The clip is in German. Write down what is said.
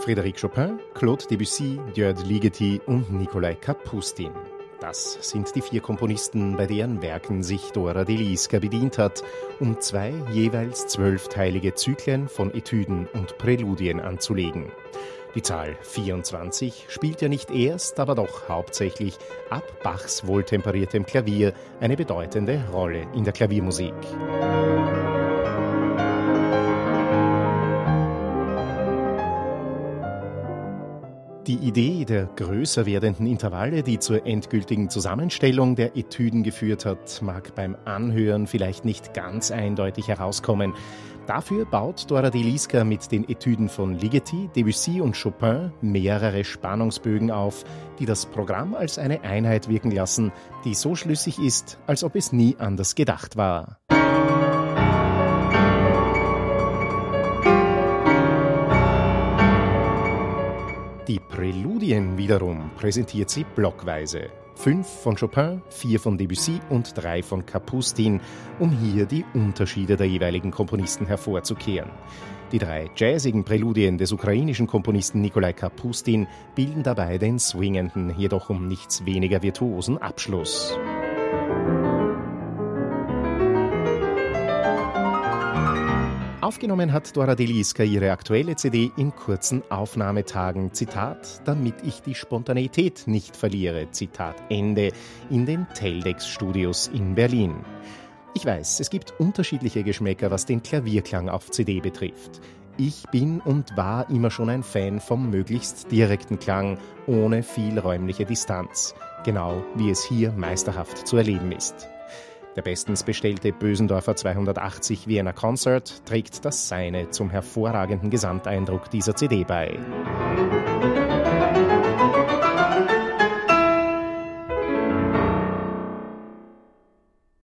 Frédéric Chopin, Claude Debussy, Gerd Ligeti und Nikolai Kapustin. Das sind die vier Komponisten, bei deren Werken sich Dora Deliska bedient hat, um zwei jeweils zwölfteilige Zyklen von Etüden und Präludien anzulegen. Die Zahl 24 spielt ja nicht erst, aber doch hauptsächlich ab Bachs wohltemperiertem Klavier eine bedeutende Rolle in der Klaviermusik. Die Idee der größer werdenden Intervalle, die zur endgültigen Zusammenstellung der Etüden geführt hat, mag beim Anhören vielleicht nicht ganz eindeutig herauskommen. Dafür baut Dora Deliska mit den Etüden von Ligeti, Debussy und Chopin mehrere Spannungsbögen auf, die das Programm als eine Einheit wirken lassen, die so schlüssig ist, als ob es nie anders gedacht war. Die Präludien wiederum präsentiert sie blockweise. Fünf von Chopin, vier von Debussy und drei von Kapustin, um hier die Unterschiede der jeweiligen Komponisten hervorzukehren. Die drei jazzigen Präludien des ukrainischen Komponisten Nikolai Kapustin bilden dabei den swingenden, jedoch um nichts weniger virtuosen Abschluss. Aufgenommen hat Dora Deliska ihre aktuelle CD in kurzen Aufnahmetagen, Zitat, damit ich die Spontaneität nicht verliere, Zitat Ende, in den Teldex Studios in Berlin. Ich weiß, es gibt unterschiedliche Geschmäcker, was den Klavierklang auf CD betrifft. Ich bin und war immer schon ein Fan vom möglichst direkten Klang, ohne viel räumliche Distanz, genau wie es hier meisterhaft zu erleben ist. Der bestens bestellte Bösendorfer 280 Vienna Concert trägt das Seine zum hervorragenden Gesamteindruck dieser CD bei.